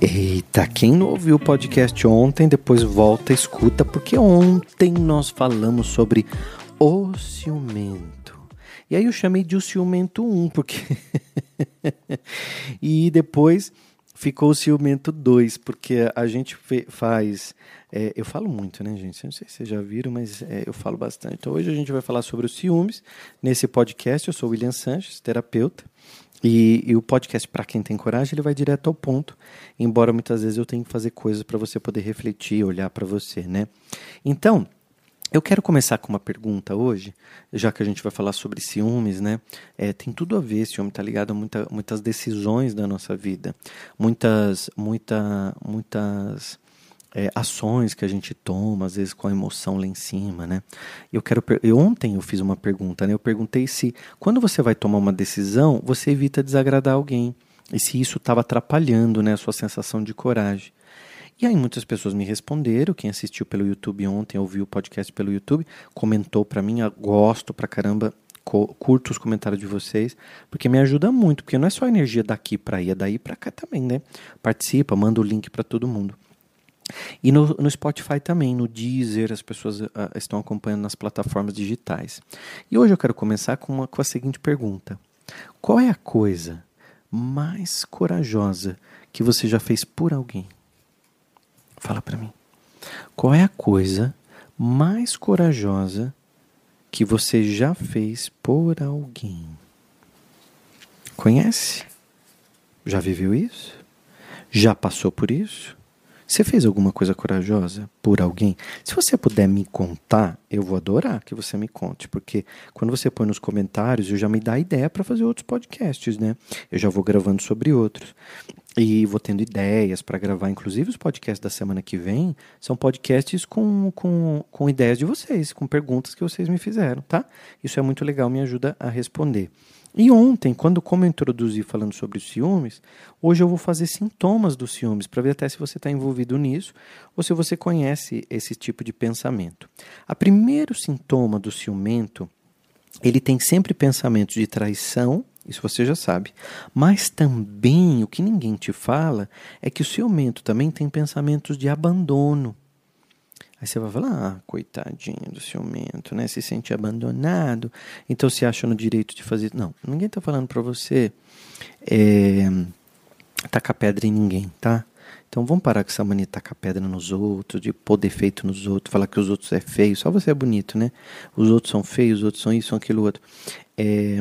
Eita, quem não ouviu o podcast ontem, depois volta e escuta, porque ontem nós falamos sobre o ciumento. E aí eu chamei de o ciumento 1, porque. e depois ficou o ciumento 2, porque a gente faz. É, eu falo muito, né, gente? Não sei se vocês já viram, mas é, eu falo bastante. Então hoje a gente vai falar sobre os ciúmes nesse podcast. Eu sou William Sanches, terapeuta. E, e o podcast, para quem tem coragem, ele vai direto ao ponto, embora muitas vezes eu tenha que fazer coisas para você poder refletir, olhar para você, né? Então, eu quero começar com uma pergunta hoje, já que a gente vai falar sobre ciúmes, né? É, tem tudo a ver, ciúme está ligado a muita, muitas decisões da nossa vida, muitas, muita, muitas é, ações que a gente toma, às vezes com a emoção lá em cima, né? Eu quero, eu, ontem eu fiz uma pergunta, né? Eu perguntei se quando você vai tomar uma decisão, você evita desagradar alguém e se isso estava atrapalhando, né, a sua sensação de coragem. E aí muitas pessoas me responderam, quem assistiu pelo YouTube ontem, ouviu o podcast pelo YouTube, comentou para mim, gosto pra caramba, curto os comentários de vocês, porque me ajuda muito, porque não é só energia daqui para aí, é daí para cá também, né? Participa, manda o link para todo mundo. E no, no, Spotify também, no Deezer, as pessoas uh, estão acompanhando nas plataformas digitais. E hoje eu quero começar com, uma, com a seguinte pergunta: Qual é a coisa mais corajosa que você já fez por alguém? Fala para mim. Qual é a coisa mais corajosa que você já fez por alguém? Conhece? Já viveu isso? Já passou por isso? Você fez alguma coisa corajosa por alguém? Se você puder me contar, eu vou adorar que você me conte, porque quando você põe nos comentários, eu já me dá ideia para fazer outros podcasts, né? Eu já vou gravando sobre outros. E vou tendo ideias para gravar, inclusive os podcasts da semana que vem são podcasts com, com, com ideias de vocês, com perguntas que vocês me fizeram, tá? Isso é muito legal, me ajuda a responder. E ontem, quando como eu introduzi falando sobre os ciúmes, hoje eu vou fazer sintomas dos ciúmes para ver até se você está envolvido nisso ou se você conhece esse tipo de pensamento. A primeiro sintoma do ciumento, ele tem sempre pensamentos de traição, isso você já sabe. Mas também o que ninguém te fala é que o ciumento também tem pensamentos de abandono. Aí você vai falar, ah, coitadinho do ciumento, né? Se sente abandonado, então se acha no direito de fazer. Não, ninguém está falando para você é, tacar pedra em ninguém, tá? Então vamos parar com essa mania de tacar pedra nos outros, de pôr defeito nos outros, falar que os outros é feio, só você é bonito, né? Os outros são feios, os outros são isso, são aquilo outro. É,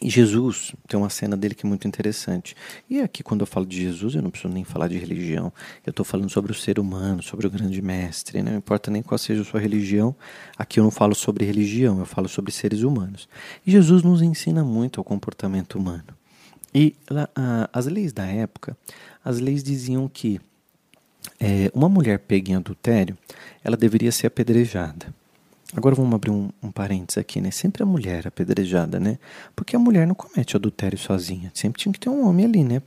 Jesus tem uma cena dele que é muito interessante. E aqui, quando eu falo de Jesus, eu não preciso nem falar de religião. Eu estou falando sobre o ser humano, sobre o grande mestre. Né? Não importa nem qual seja a sua religião. Aqui eu não falo sobre religião, eu falo sobre seres humanos. E Jesus nos ensina muito ao comportamento humano. E as leis da época, as leis diziam que é, uma mulher pega em adultério, ela deveria ser apedrejada. Agora vamos abrir um, um parênteses aqui, né? Sempre a mulher apedrejada, né? Porque a mulher não comete adultério sozinha. Sempre tinha que ter um homem ali, né?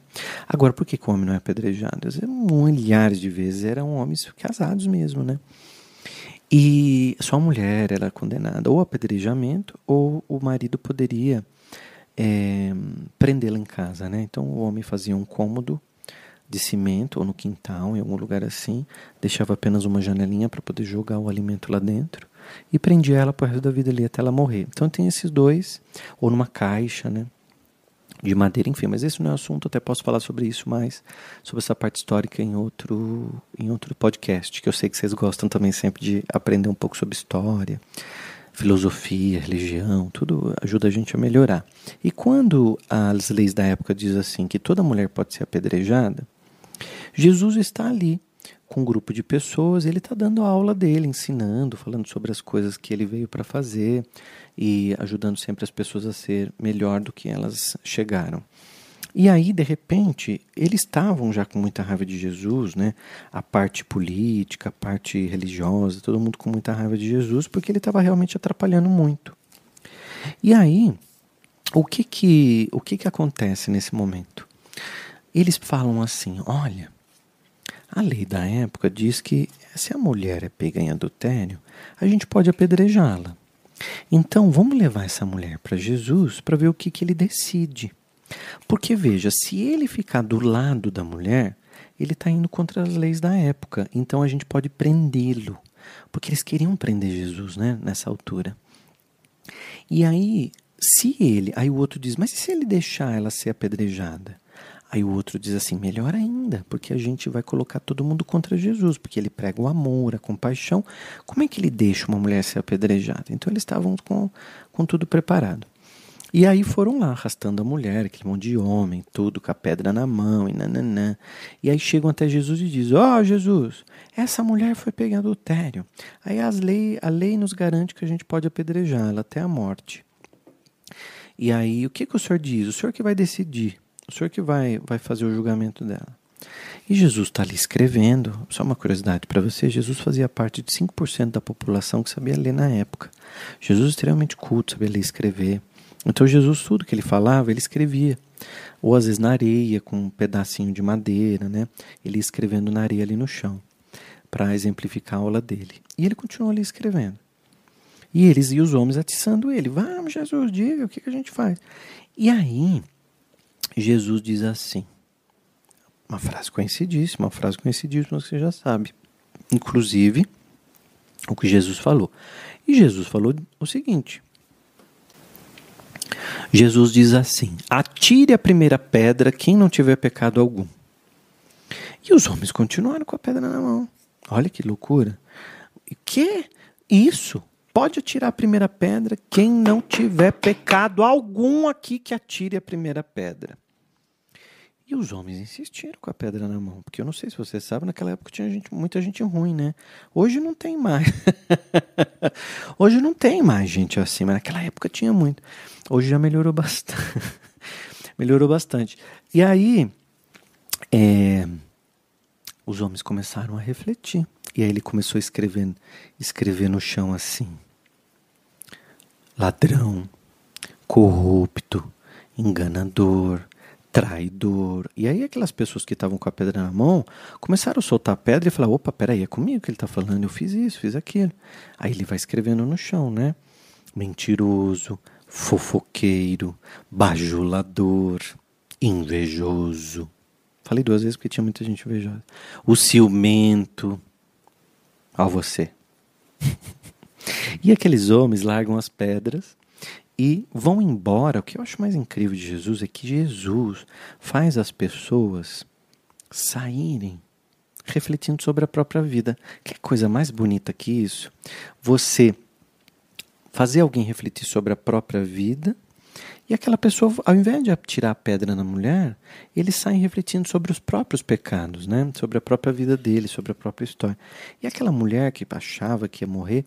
Agora, por que, que o homem não é apedrejado? Milhares de vezes eram homens casados mesmo, né? E só a mulher era condenada ou apedrejamento ou o marido poderia é, prendê-la em casa, né? Então o homem fazia um cômodo de cimento ou no quintal, em algum lugar assim, deixava apenas uma janelinha para poder jogar o alimento lá dentro e prendia ela pro resto da vida ali até ela morrer. Então tem esses dois, ou numa caixa, né? De madeira, enfim, mas esse não é o assunto, até posso falar sobre isso mais, sobre essa parte histórica em outro, em outro podcast, que eu sei que vocês gostam também sempre de aprender um pouco sobre história, filosofia, religião, tudo ajuda a gente a melhorar. E quando as leis da época dizem assim que toda mulher pode ser apedrejada, Jesus está ali com um grupo de pessoas, ele está dando a aula dele, ensinando, falando sobre as coisas que ele veio para fazer e ajudando sempre as pessoas a ser melhor do que elas chegaram. E aí, de repente, eles estavam já com muita raiva de Jesus, né? A parte política, a parte religiosa, todo mundo com muita raiva de Jesus, porque ele estava realmente atrapalhando muito. E aí, o que que, o que que acontece nesse momento? Eles falam assim: olha, a lei da época diz que se a mulher é pega em adultério, a gente pode apedrejá-la. Então, vamos levar essa mulher para Jesus para ver o que, que ele decide. Porque veja, se ele ficar do lado da mulher, ele está indo contra as leis da época. Então a gente pode prendê-lo. Porque eles queriam prender Jesus né, nessa altura. E aí, se ele. Aí o outro diz, mas e se ele deixar ela ser apedrejada? Aí o outro diz assim: melhor ainda, porque a gente vai colocar todo mundo contra Jesus, porque ele prega o amor, a compaixão. Como é que ele deixa uma mulher ser apedrejada? Então eles estavam com, com tudo preparado. E aí foram lá, arrastando a mulher, aquele monte de homem, tudo com a pedra na mão e nananã. E aí chegam até Jesus e dizem: Ó oh, Jesus, essa mulher foi pegar adultério. Aí as lei, a lei nos garante que a gente pode apedrejá-la até a morte. E aí o que, que o senhor diz? O senhor que vai decidir. O senhor que vai, vai fazer o julgamento dela. E Jesus está ali escrevendo. Só uma curiosidade para você: Jesus fazia parte de 5% da população que sabia ler na época. Jesus extremamente culto, sabia ler e escrever. Então Jesus, tudo que ele falava, ele escrevia. Ou às vezes na areia, com um pedacinho de madeira, né? Ele ia escrevendo na areia ali no chão, para exemplificar a aula dele. E ele continuou ali escrevendo. E eles e os homens atiçando ele. Vamos, Jesus, diga o que, que a gente faz. E aí, Jesus diz assim, uma frase conhecidíssima, uma frase conhecidíssima que você já sabe. Inclusive, o que Jesus falou. E Jesus falou o seguinte: Jesus diz assim: Atire a primeira pedra quem não tiver pecado algum. E os homens continuaram com a pedra na mão. Olha que loucura. Que isso? Pode atirar a primeira pedra quem não tiver pecado algum aqui que atire a primeira pedra. E os homens insistiram com a pedra na mão, porque eu não sei se você sabe, naquela época tinha gente, muita gente ruim, né? Hoje não tem mais. Hoje não tem mais gente assim, mas naquela época tinha muito. Hoje já melhorou bastante. melhorou bastante. E aí, é, os homens começaram a refletir. E aí ele começou a escrever, escrever no chão assim: ladrão, corrupto, enganador, traidor. E aí aquelas pessoas que estavam com a pedra na mão começaram a soltar a pedra e falar: opa, peraí, é comigo que ele está falando, eu fiz isso, fiz aquilo. Aí ele vai escrevendo no chão, né? Mentiroso, fofoqueiro, bajulador, invejoso. Falei duas vezes porque tinha muita gente invejosa. O ciumento. Ó você. e aqueles homens largam as pedras e vão embora. O que eu acho mais incrível de Jesus é que Jesus faz as pessoas saírem refletindo sobre a própria vida. Que coisa mais bonita que isso? Você fazer alguém refletir sobre a própria vida e aquela pessoa, ao invés de tirar a pedra na mulher, eles saem refletindo sobre os próprios pecados, né? sobre a própria vida dele, sobre a própria história. E aquela mulher que achava que ia morrer,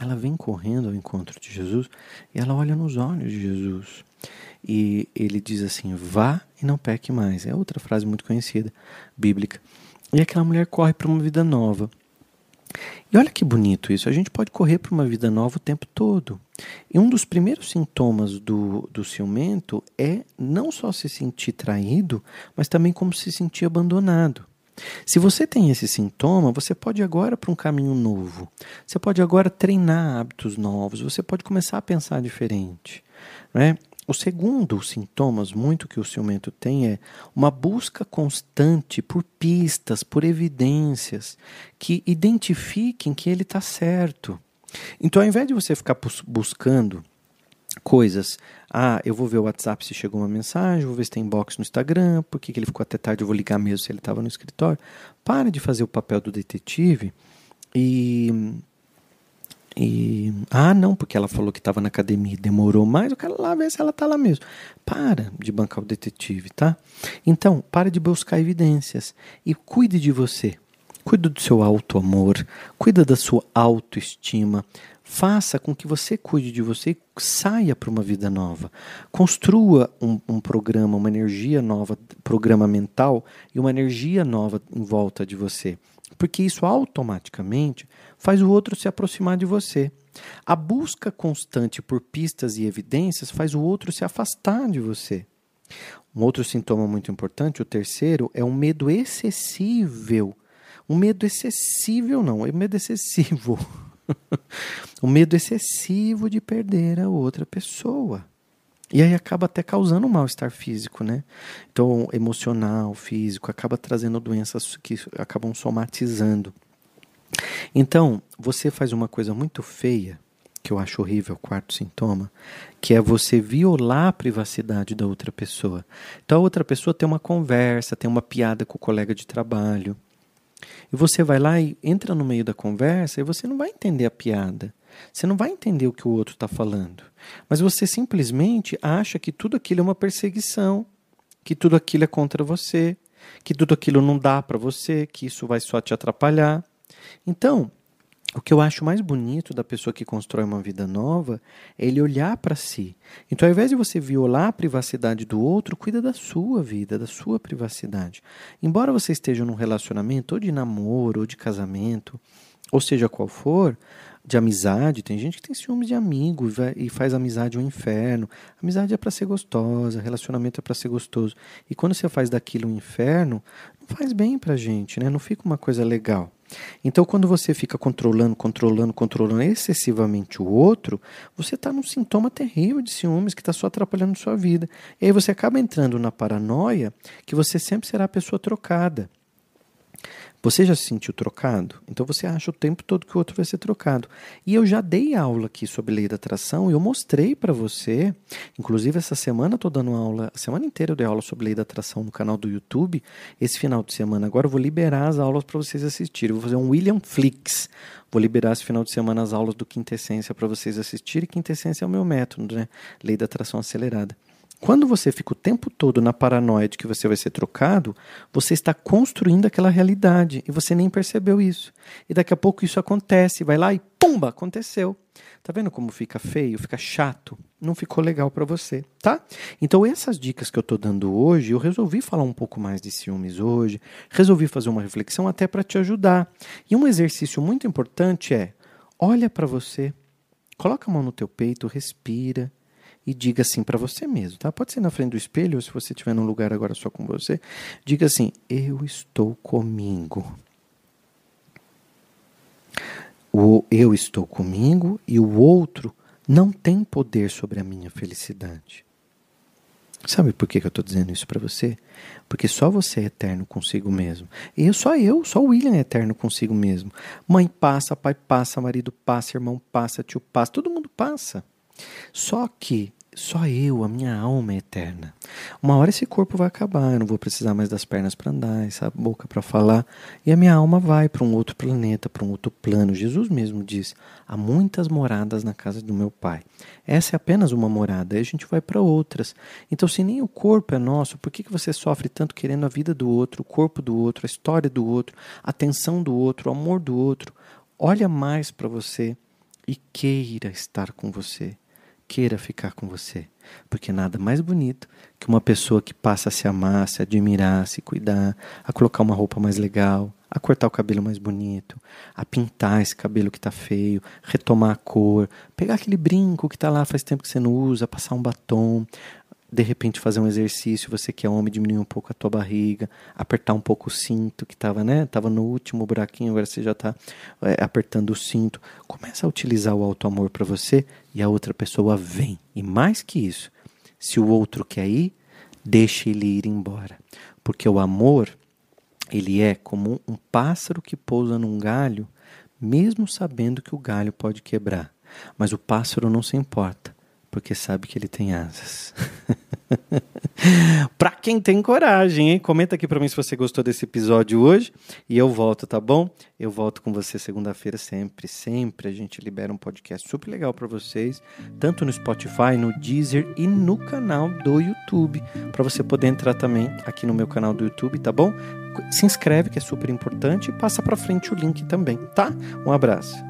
ela vem correndo ao encontro de Jesus e ela olha nos olhos de Jesus. E ele diz assim: vá e não peque mais. É outra frase muito conhecida, bíblica. E aquela mulher corre para uma vida nova. E olha que bonito isso. A gente pode correr para uma vida nova o tempo todo. E um dos primeiros sintomas do, do ciumento é não só se sentir traído, mas também como se sentir abandonado. Se você tem esse sintoma, você pode agora para um caminho novo. Você pode agora treinar hábitos novos. Você pode começar a pensar diferente. Né? O segundo sintomas muito que o ciumento tem é uma busca constante por pistas, por evidências que identifiquem que ele está certo. Então, ao invés de você ficar buscando coisas. Ah, eu vou ver o WhatsApp se chegou uma mensagem, vou ver se tem inbox no Instagram, por que, ele ficou até tarde, eu vou ligar mesmo se ele estava no escritório. Para de fazer o papel do detetive e. E. Ah, não, porque ela falou que estava na academia e demorou mais, eu quero lá ver se ela está lá mesmo. Para de bancar o detetive, tá? Então, para de buscar evidências e cuide de você. Cuida do seu alto amor, cuida da sua autoestima, Faça com que você cuide de você saia para uma vida nova. Construa um, um, programa, uma energia nova, programa mental e uma energia nova em volta de você. Porque isso automaticamente faz o outro se aproximar de você. A busca constante por pistas e evidências faz o outro se afastar de você. Um outro sintoma muito importante, o terceiro, é um medo excessivo. Um medo excessivo, não, é um medo excessivo o medo excessivo de perder a outra pessoa. E aí acaba até causando um mal-estar físico, né? Então, emocional, físico, acaba trazendo doenças que acabam somatizando. Então, você faz uma coisa muito feia, que eu acho horrível, quarto sintoma, que é você violar a privacidade da outra pessoa. Então, a outra pessoa tem uma conversa, tem uma piada com o colega de trabalho. E você vai lá e entra no meio da conversa e você não vai entender a piada. Você não vai entender o que o outro está falando. Mas você simplesmente acha que tudo aquilo é uma perseguição, que tudo aquilo é contra você, que tudo aquilo não dá para você, que isso vai só te atrapalhar. Então, o que eu acho mais bonito da pessoa que constrói uma vida nova é ele olhar para si. Então, ao invés de você violar a privacidade do outro, cuida da sua vida, da sua privacidade. Embora você esteja num relacionamento, ou de namoro, ou de casamento, ou seja qual for, de amizade, tem gente que tem ciúmes de amigo e, faz amizade um inferno. Amizade é para ser gostosa, relacionamento é para ser gostoso. E quando você faz daquilo um inferno, não faz bem pra gente, né? Não fica uma coisa legal. Então, quando você fica controlando, controlando, controlando excessivamente o outro, você está num sintoma terrível de ciúmes que está só atrapalhando sua vida. E aí você acaba entrando na paranoia que você sempre será a pessoa trocada. Você já se sentiu trocado? Então você acha o tempo todo que o outro vai ser trocado. E eu já dei aula aqui sobre lei da atração e eu mostrei para você, inclusive essa semana estou dando aula, a semana inteira eu dei aula sobre lei da atração no canal do YouTube. Esse final de semana agora eu vou liberar as aulas para vocês assistirem. Vou fazer um William Flix. Vou liberar esse final de semana as aulas do Quintessência para vocês assistirem. Quintessência é o meu método, né? Lei da atração acelerada. Quando você fica o tempo todo na paranoia de que você vai ser trocado, você está construindo aquela realidade e você nem percebeu isso. E daqui a pouco isso acontece, vai lá e pumba, aconteceu. Tá vendo como fica feio, fica chato? Não ficou legal para você, tá? Então essas dicas que eu tô dando hoje, eu resolvi falar um pouco mais de ciúmes hoje, resolvi fazer uma reflexão até para te ajudar. E um exercício muito importante é: olha para você, coloca a mão no teu peito, respira e diga assim para você mesmo, tá? Pode ser na frente do espelho ou se você estiver num lugar agora só com você, diga assim: eu estou comigo. O eu estou comigo e o outro não tem poder sobre a minha felicidade. Sabe por que, eu estou dizendo isso para você? Porque só você é eterno consigo mesmo. Eu, só eu, só o William é eterno consigo mesmo. Mãe passa, pai passa, marido passa, irmão passa, tio passa, todo mundo passa. Só que só eu, a minha alma é eterna. Uma hora esse corpo vai acabar, eu não vou precisar mais das pernas para andar, essa boca para falar, e a minha alma vai para um outro planeta, para um outro plano. Jesus mesmo diz: há muitas moradas na casa do meu Pai. Essa é apenas uma morada, aí a gente vai para outras. Então, se nem o corpo é nosso, por que, que você sofre tanto querendo a vida do outro, o corpo do outro, a história do outro, a atenção do outro, o amor do outro? Olha mais para você e queira estar com você queira ficar com você. Porque nada mais bonito que uma pessoa que passa a se amar, se admirar, se cuidar, a colocar uma roupa mais legal, a cortar o cabelo mais bonito, a pintar esse cabelo que está feio, retomar a cor, pegar aquele brinco que está lá faz tempo que você não usa, passar um batom, de repente fazer um exercício, você que é homem, diminuir um pouco a tua barriga, apertar um pouco o cinto que estava, né? Tava no último buraquinho, agora você já está é, apertando o cinto. Começa a utilizar o alto amor para você e a outra pessoa vem. E mais que isso, se o outro quer ir, deixe ele ir embora, porque o amor ele é como um pássaro que pousa num galho, mesmo sabendo que o galho pode quebrar. Mas o pássaro não se importa porque sabe que ele tem asas. pra quem tem coragem, hein? Comenta aqui pra mim se você gostou desse episódio hoje e eu volto, tá bom? Eu volto com você segunda-feira sempre, sempre a gente libera um podcast super legal para vocês, tanto no Spotify, no Deezer e no canal do YouTube, para você poder entrar também aqui no meu canal do YouTube, tá bom? Se inscreve que é super importante e passa para frente o link também, tá? Um abraço.